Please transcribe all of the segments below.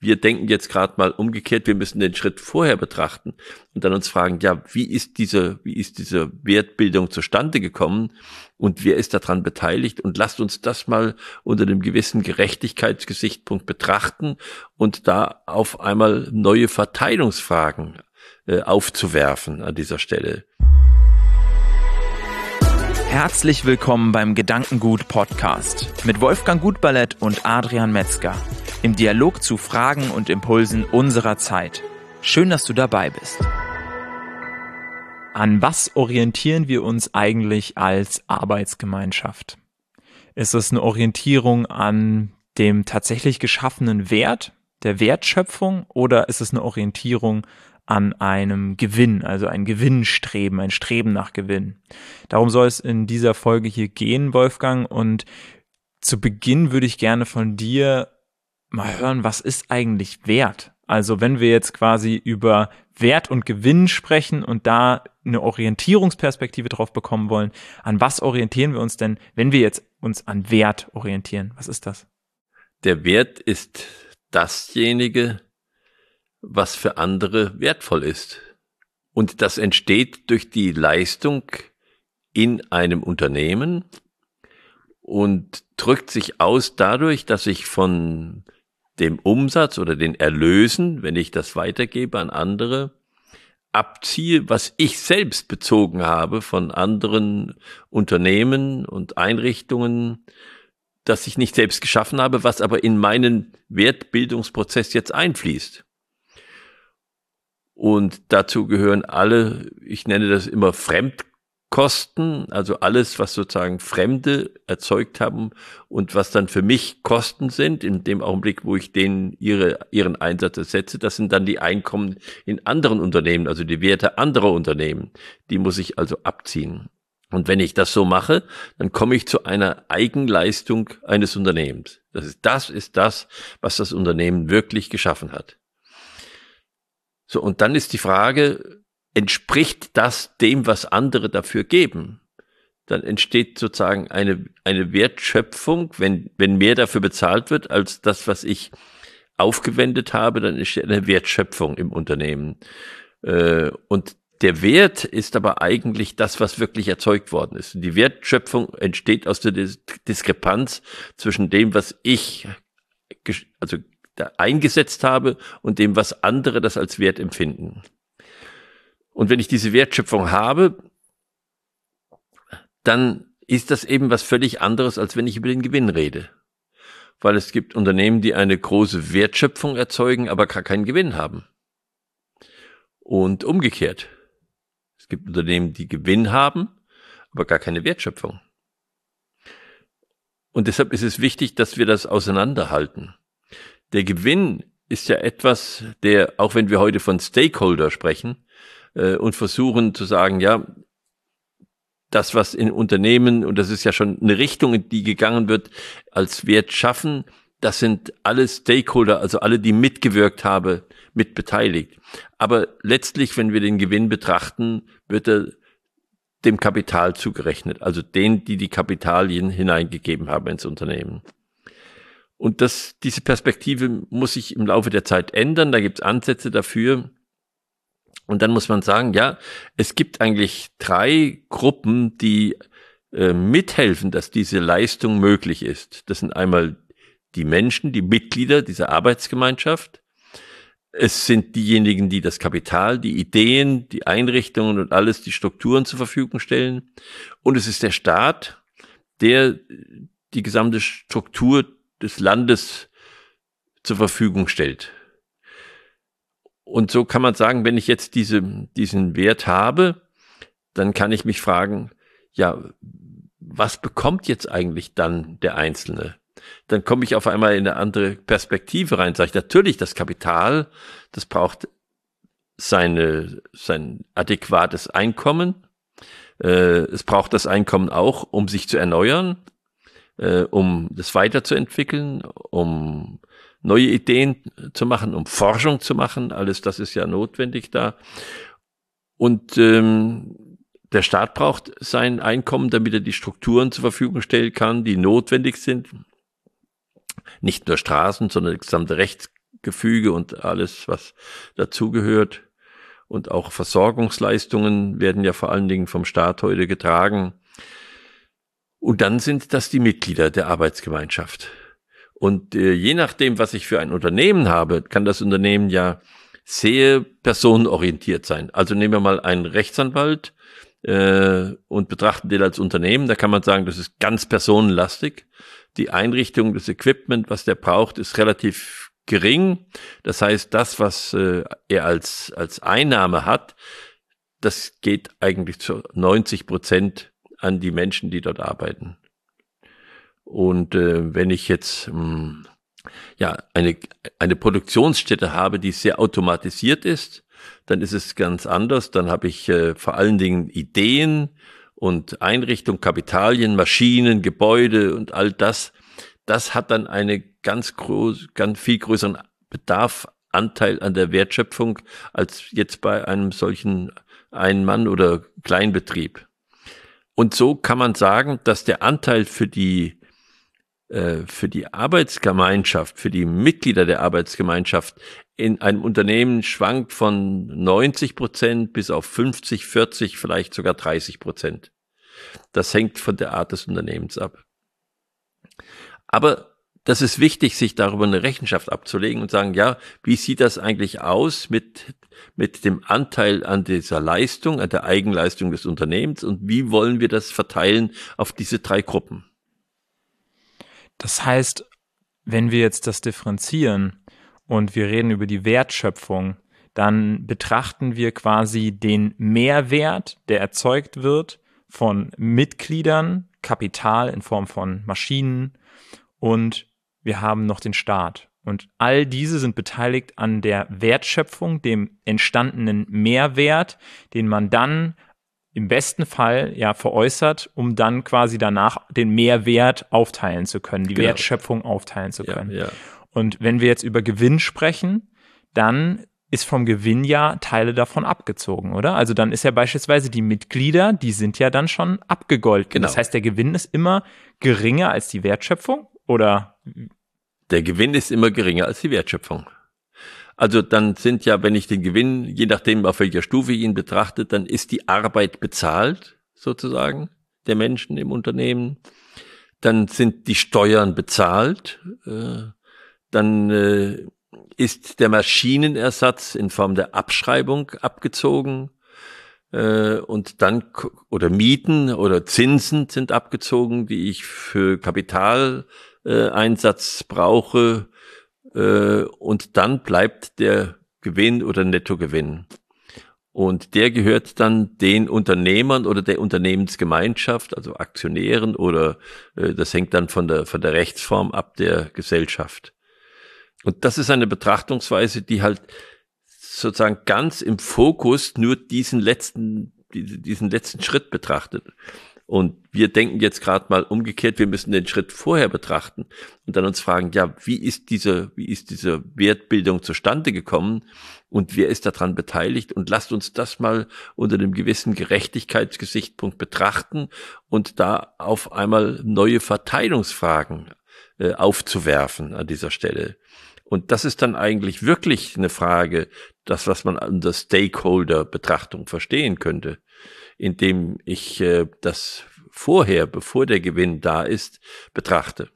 wir denken jetzt gerade mal umgekehrt, wir müssen den Schritt vorher betrachten und dann uns fragen, ja, wie ist diese, wie ist diese Wertbildung zustande gekommen und wer ist daran beteiligt und lasst uns das mal unter einem gewissen Gerechtigkeitsgesichtspunkt betrachten und da auf einmal neue Verteilungsfragen äh, aufzuwerfen an dieser Stelle. Herzlich willkommen beim Gedankengut Podcast mit Wolfgang Gutballett und Adrian Metzger im Dialog zu Fragen und Impulsen unserer Zeit. Schön, dass du dabei bist. An was orientieren wir uns eigentlich als Arbeitsgemeinschaft? Ist es eine Orientierung an dem tatsächlich geschaffenen Wert, der Wertschöpfung, oder ist es eine Orientierung an einem Gewinn, also ein Gewinnstreben, ein Streben nach Gewinn? Darum soll es in dieser Folge hier gehen, Wolfgang, und zu Beginn würde ich gerne von dir mal hören, was ist eigentlich Wert? Also wenn wir jetzt quasi über Wert und Gewinn sprechen und da eine Orientierungsperspektive drauf bekommen wollen, an was orientieren wir uns denn, wenn wir jetzt uns an Wert orientieren? Was ist das? Der Wert ist dasjenige, was für andere wertvoll ist. Und das entsteht durch die Leistung in einem Unternehmen und drückt sich aus dadurch, dass ich von dem Umsatz oder den Erlösen, wenn ich das weitergebe an andere, abziehe, was ich selbst bezogen habe von anderen Unternehmen und Einrichtungen, das ich nicht selbst geschaffen habe, was aber in meinen Wertbildungsprozess jetzt einfließt. Und dazu gehören alle, ich nenne das immer Fremd Kosten, also alles, was sozusagen Fremde erzeugt haben und was dann für mich Kosten sind, in dem Augenblick, wo ich denen ihre, ihren Einsatz ersetze, das sind dann die Einkommen in anderen Unternehmen, also die Werte anderer Unternehmen. Die muss ich also abziehen. Und wenn ich das so mache, dann komme ich zu einer Eigenleistung eines Unternehmens. Das ist das, ist das, was das Unternehmen wirklich geschaffen hat. So, und dann ist die Frage, entspricht das dem, was andere dafür geben, dann entsteht sozusagen eine, eine Wertschöpfung, wenn, wenn mehr dafür bezahlt wird als das, was ich aufgewendet habe, dann entsteht eine Wertschöpfung im Unternehmen. Äh, und der Wert ist aber eigentlich das, was wirklich erzeugt worden ist. Die Wertschöpfung entsteht aus der Diskrepanz zwischen dem, was ich also eingesetzt habe und dem, was andere das als Wert empfinden. Und wenn ich diese Wertschöpfung habe, dann ist das eben was völlig anderes, als wenn ich über den Gewinn rede. Weil es gibt Unternehmen, die eine große Wertschöpfung erzeugen, aber gar keinen Gewinn haben. Und umgekehrt. Es gibt Unternehmen, die Gewinn haben, aber gar keine Wertschöpfung. Und deshalb ist es wichtig, dass wir das auseinanderhalten. Der Gewinn ist ja etwas, der, auch wenn wir heute von Stakeholder sprechen, äh, und versuchen zu sagen, ja, das, was in Unternehmen, und das ist ja schon eine Richtung, in die gegangen wird, als Wert schaffen, das sind alle Stakeholder, also alle, die mitgewirkt haben, mit beteiligt. Aber letztlich, wenn wir den Gewinn betrachten, wird er dem Kapital zugerechnet, also denen, die die Kapitalien hineingegeben haben ins Unternehmen. Und das, diese Perspektive muss sich im Laufe der Zeit ändern. Da gibt es Ansätze dafür. Und dann muss man sagen, ja, es gibt eigentlich drei Gruppen, die äh, mithelfen, dass diese Leistung möglich ist. Das sind einmal die Menschen, die Mitglieder dieser Arbeitsgemeinschaft. Es sind diejenigen, die das Kapital, die Ideen, die Einrichtungen und alles, die Strukturen zur Verfügung stellen. Und es ist der Staat, der die gesamte Struktur des Landes zur Verfügung stellt. Und so kann man sagen, wenn ich jetzt diese, diesen Wert habe, dann kann ich mich fragen, ja, was bekommt jetzt eigentlich dann der Einzelne? Dann komme ich auf einmal in eine andere Perspektive rein. Sage ich natürlich, das Kapital, das braucht seine, sein adäquates Einkommen. Äh, es braucht das Einkommen auch, um sich zu erneuern, äh, um das weiterzuentwickeln, um neue Ideen zu machen, um Forschung zu machen. Alles das ist ja notwendig da. Und ähm, der Staat braucht sein Einkommen, damit er die Strukturen zur Verfügung stellen kann, die notwendig sind. Nicht nur Straßen, sondern die gesamte Rechts, Gefüge und alles, was dazugehört. Und auch Versorgungsleistungen werden ja vor allen Dingen vom Staat heute getragen. Und dann sind das die Mitglieder der Arbeitsgemeinschaft. Und äh, je nachdem, was ich für ein Unternehmen habe, kann das Unternehmen ja sehr personenorientiert sein. Also nehmen wir mal einen Rechtsanwalt äh, und betrachten den als Unternehmen. Da kann man sagen, das ist ganz personenlastig. Die Einrichtung, das Equipment, was der braucht, ist relativ gering. Das heißt, das, was äh, er als, als Einnahme hat, das geht eigentlich zu 90 Prozent an die Menschen, die dort arbeiten. Und äh, wenn ich jetzt mh, hm, ja eine eine Produktionsstätte habe, die sehr automatisiert ist, dann ist es ganz anders. Dann habe ich äh, vor allen Dingen Ideen und Einrichtung, Kapitalien, Maschinen, Gebäude und all das. Das hat dann eine ganz groß, ganz viel größeren Bedarf, Anteil an der Wertschöpfung als jetzt bei einem solchen Ein-Mann- oder Kleinbetrieb. Und so kann man sagen, dass der Anteil für die für die Arbeitsgemeinschaft, für die Mitglieder der Arbeitsgemeinschaft in einem Unternehmen schwankt von 90 Prozent bis auf 50, 40, vielleicht sogar 30 Prozent. Das hängt von der Art des Unternehmens ab. Aber das ist wichtig, sich darüber eine Rechenschaft abzulegen und sagen, ja, wie sieht das eigentlich aus mit, mit dem Anteil an dieser Leistung, an der Eigenleistung des Unternehmens und wie wollen wir das verteilen auf diese drei Gruppen? Das heißt, wenn wir jetzt das differenzieren und wir reden über die Wertschöpfung, dann betrachten wir quasi den Mehrwert, der erzeugt wird von Mitgliedern, Kapital in Form von Maschinen und wir haben noch den Staat. Und all diese sind beteiligt an der Wertschöpfung, dem entstandenen Mehrwert, den man dann im besten Fall ja veräußert, um dann quasi danach den Mehrwert aufteilen zu können, die genau. Wertschöpfung aufteilen zu können. Ja, ja. Und wenn wir jetzt über Gewinn sprechen, dann ist vom Gewinn ja Teile davon abgezogen, oder? Also dann ist ja beispielsweise die Mitglieder, die sind ja dann schon abgegolten. Genau. Das heißt, der Gewinn ist immer geringer als die Wertschöpfung, oder? Der Gewinn ist immer geringer als die Wertschöpfung. Also dann sind ja, wenn ich den Gewinn, je nachdem auf welcher Stufe ich ihn betrachte, dann ist die Arbeit bezahlt, sozusagen, der Menschen im Unternehmen. Dann sind die Steuern bezahlt. Äh, dann äh, ist der Maschinenersatz in Form der Abschreibung abgezogen. Äh, und dann, oder Mieten oder Zinsen sind abgezogen, die ich für Kapitaleinsatz brauche äh, und dann bleibt der Gewinn oder Nettogewinn. Und der gehört dann den Unternehmern oder der Unternehmensgemeinschaft, also Aktionären oder äh, das hängt dann von der, von der Rechtsform ab der Gesellschaft. Und das ist eine Betrachtungsweise, die halt sozusagen ganz im Fokus nur diesen letzten, diesen letzten Schritt betrachtet. Und wir denken jetzt gerade mal umgekehrt, wir müssen den Schritt vorher betrachten und dann uns fragen, ja, wie ist diese, wie ist diese Wertbildung zustande gekommen und wer ist daran beteiligt? Und lasst uns das mal unter einem gewissen Gerechtigkeitsgesichtspunkt betrachten und da auf einmal neue Verteilungsfragen äh, aufzuwerfen an dieser Stelle. Und das ist dann eigentlich wirklich eine Frage, das, was man unter Stakeholder-Betrachtung verstehen könnte indem ich äh, das vorher, bevor der Gewinn da ist, betrachte.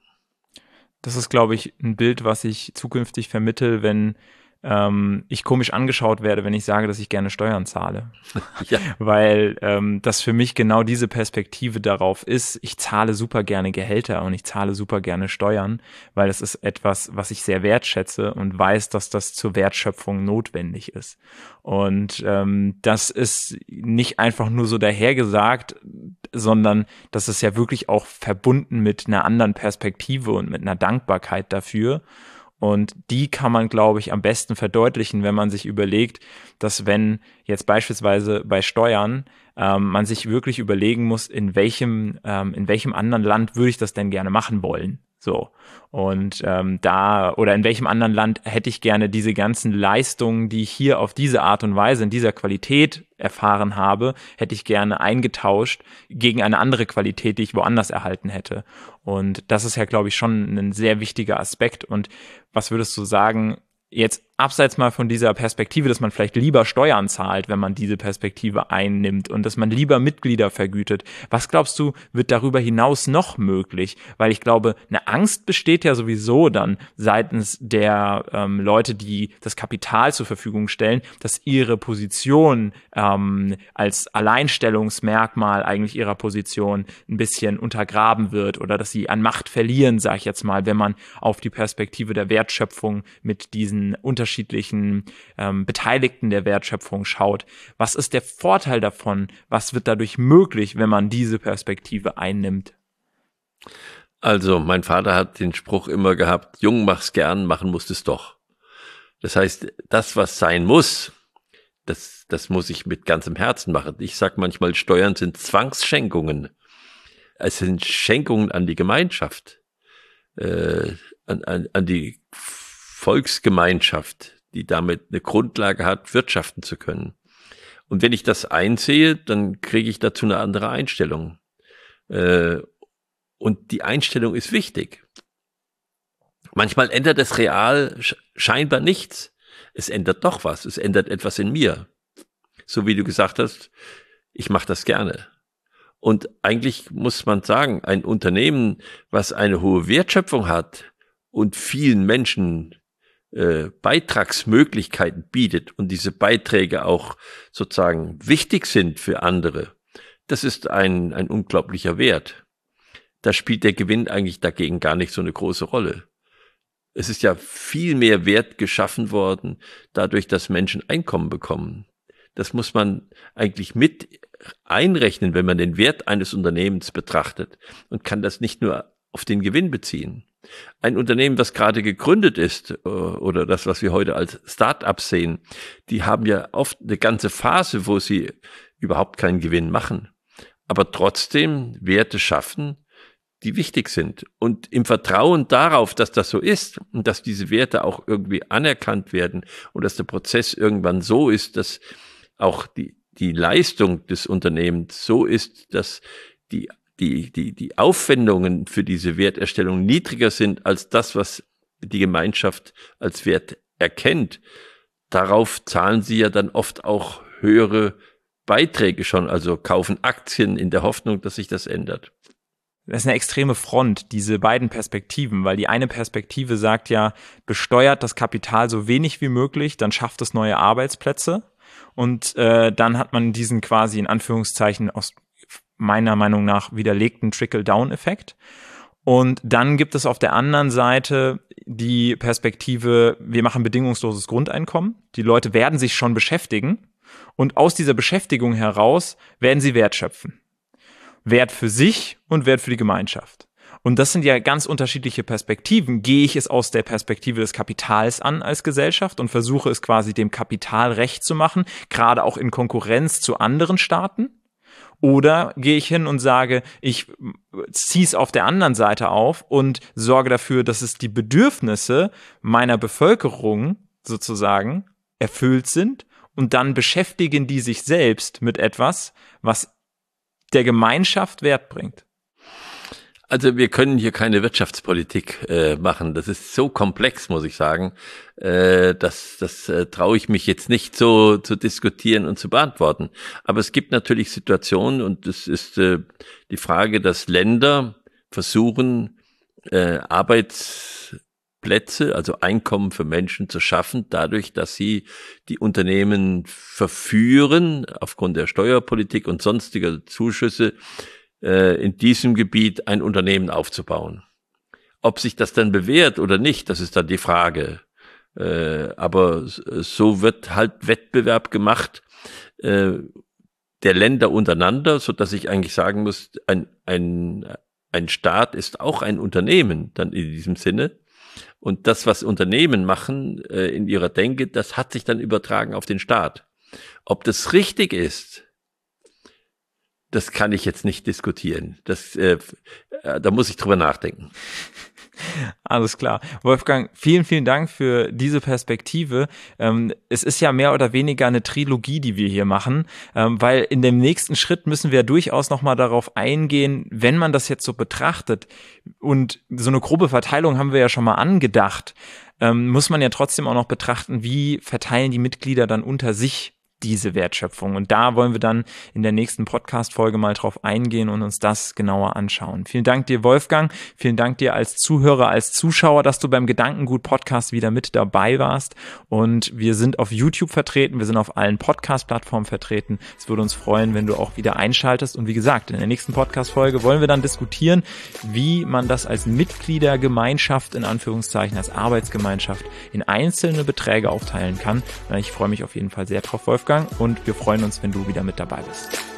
Das ist, glaube ich, ein Bild, was ich zukünftig vermittel, wenn ähm, ich komisch angeschaut werde, wenn ich sage, dass ich gerne Steuern zahle. ja. Weil ähm, das für mich genau diese Perspektive darauf ist, ich zahle super gerne Gehälter und ich zahle super gerne Steuern, weil es ist etwas, was ich sehr wertschätze und weiß, dass das zur Wertschöpfung notwendig ist. Und ähm, das ist nicht einfach nur so dahergesagt, sondern das ist ja wirklich auch verbunden mit einer anderen Perspektive und mit einer Dankbarkeit dafür. Und die kann man, glaube ich, am besten verdeutlichen, wenn man sich überlegt, dass wenn jetzt beispielsweise bei Steuern ähm, man sich wirklich überlegen muss, in welchem, ähm, in welchem anderen Land würde ich das denn gerne machen wollen. So. Und ähm, da oder in welchem anderen Land hätte ich gerne diese ganzen Leistungen, die ich hier auf diese Art und Weise, in dieser Qualität erfahren habe, hätte ich gerne eingetauscht gegen eine andere Qualität, die ich woanders erhalten hätte. Und das ist ja, glaube ich, schon ein sehr wichtiger Aspekt. Und was würdest du sagen, jetzt abseits mal von dieser Perspektive, dass man vielleicht lieber Steuern zahlt, wenn man diese Perspektive einnimmt und dass man lieber Mitglieder vergütet. Was glaubst du, wird darüber hinaus noch möglich? Weil ich glaube, eine Angst besteht ja sowieso dann seitens der ähm, Leute, die das Kapital zur Verfügung stellen, dass ihre Position ähm, als Alleinstellungsmerkmal eigentlich ihrer Position ein bisschen untergraben wird oder dass sie an Macht verlieren, sage ich jetzt mal, wenn man auf die Perspektive der Wertschöpfung mit diesen Unterschieden unterschiedlichen ähm, Beteiligten der Wertschöpfung schaut. Was ist der Vorteil davon? Was wird dadurch möglich, wenn man diese Perspektive einnimmt? Also, mein Vater hat den Spruch immer gehabt, jung mach's gern, machen musst es doch. Das heißt, das, was sein muss, das, das muss ich mit ganzem Herzen machen. Ich sag manchmal, Steuern sind Zwangsschenkungen. Es sind Schenkungen an die Gemeinschaft, äh, an, an, an die Volksgemeinschaft, die damit eine Grundlage hat, wirtschaften zu können. Und wenn ich das einsehe, dann kriege ich dazu eine andere Einstellung. Äh, und die Einstellung ist wichtig. Manchmal ändert es real scheinbar nichts. Es ändert doch was. Es ändert etwas in mir. So wie du gesagt hast, ich mache das gerne. Und eigentlich muss man sagen, ein Unternehmen, was eine hohe Wertschöpfung hat und vielen Menschen äh, Beitragsmöglichkeiten bietet und diese Beiträge auch sozusagen wichtig sind für andere, das ist ein, ein unglaublicher Wert. Da spielt der Gewinn eigentlich dagegen gar nicht so eine große Rolle. Es ist ja viel mehr Wert geschaffen worden, dadurch, dass Menschen Einkommen bekommen. Das muss man eigentlich mit einrechnen, wenn man den Wert eines Unternehmens betrachtet und kann das nicht nur auf den Gewinn beziehen. Ein Unternehmen, das gerade gegründet ist, äh, oder das, was wir heute als Start-up sehen, die haben ja oft eine ganze Phase, wo sie überhaupt keinen Gewinn machen, aber trotzdem Werte schaffen, die wichtig sind. Und im Vertrauen darauf, dass das so ist und dass diese Werte auch irgendwie anerkannt werden und dass der Prozess irgendwann so ist, dass auch die, die Leistung des Unternehmens so ist, dass die die, die, die Aufwendungen für diese Werterstellung niedriger sind als das, was die Gemeinschaft als Wert erkennt, darauf zahlen sie ja dann oft auch höhere Beiträge schon, also kaufen Aktien in der Hoffnung, dass sich das ändert. Das ist eine extreme Front, diese beiden Perspektiven, weil die eine Perspektive sagt ja, besteuert das Kapital so wenig wie möglich, dann schafft es neue Arbeitsplätze. Und äh, dann hat man diesen quasi in Anführungszeichen aus meiner Meinung nach widerlegten Trickle-Down-Effekt. Und dann gibt es auf der anderen Seite die Perspektive, wir machen bedingungsloses Grundeinkommen. Die Leute werden sich schon beschäftigen und aus dieser Beschäftigung heraus werden sie Wert schöpfen. Wert für sich und Wert für die Gemeinschaft. Und das sind ja ganz unterschiedliche Perspektiven. Gehe ich es aus der Perspektive des Kapitals an als Gesellschaft und versuche es quasi dem Kapital recht zu machen, gerade auch in Konkurrenz zu anderen Staaten? Oder gehe ich hin und sage, ich ziehe es auf der anderen Seite auf und sorge dafür, dass es die Bedürfnisse meiner Bevölkerung sozusagen erfüllt sind und dann beschäftigen die sich selbst mit etwas, was der Gemeinschaft Wert bringt. Also wir können hier keine Wirtschaftspolitik äh, machen. Das ist so komplex, muss ich sagen. Äh, das das äh, traue ich mich jetzt nicht so zu diskutieren und zu beantworten. Aber es gibt natürlich Situationen und es ist äh, die Frage, dass Länder versuchen, äh, Arbeitsplätze, also Einkommen für Menschen zu schaffen, dadurch, dass sie die Unternehmen verführen, aufgrund der Steuerpolitik und sonstiger Zuschüsse, äh, in diesem Gebiet ein Unternehmen aufzubauen. Ob sich das dann bewährt oder nicht, das ist dann die Frage. Äh, aber so wird halt Wettbewerb gemacht äh, der Länder untereinander, so dass ich eigentlich sagen muss, ein, ein, ein Staat ist auch ein Unternehmen dann in diesem Sinne. Und das, was Unternehmen machen in ihrer Denke, das hat sich dann übertragen auf den Staat. Ob das richtig ist, das kann ich jetzt nicht diskutieren. Das, äh, äh, da muss ich drüber nachdenken. Alles klar. Wolfgang, vielen, vielen Dank für diese Perspektive. Ähm, es ist ja mehr oder weniger eine Trilogie, die wir hier machen, ähm, weil in dem nächsten Schritt müssen wir durchaus nochmal darauf eingehen, wenn man das jetzt so betrachtet und so eine grobe Verteilung haben wir ja schon mal angedacht. ähm, muss man ja trotzdem auch noch betrachten, wie verteilen die Mitglieder dann unter sich diese Wertschöpfung. Und da wollen wir dann in der nächsten Podcast-Folge mal drauf eingehen und uns das genauer anschauen. Vielen Dank dir, Wolfgang. Vielen Dank dir als Zuhörer, als Zuschauer, dass du beim Gedankengut-Podcast wieder mit dabei warst. Und wir sind auf YouTube vertreten. Wir sind auf allen Podcast-Plattformen vertreten. Es würde uns freuen, wenn du auch wieder einschaltest. Und wie gesagt, in der nächsten Podcast-Folge wollen wir dann diskutieren, wie man das als Mitgliedergemeinschaft, in Anführungszeichen, als Arbeitsgemeinschaft in einzelne Beträge aufteilen kann. Ich freue mich auf jeden Fall sehr drauf, Wolfgang. Wolfgang und wir freuen uns, wenn du wieder mit dabei bist.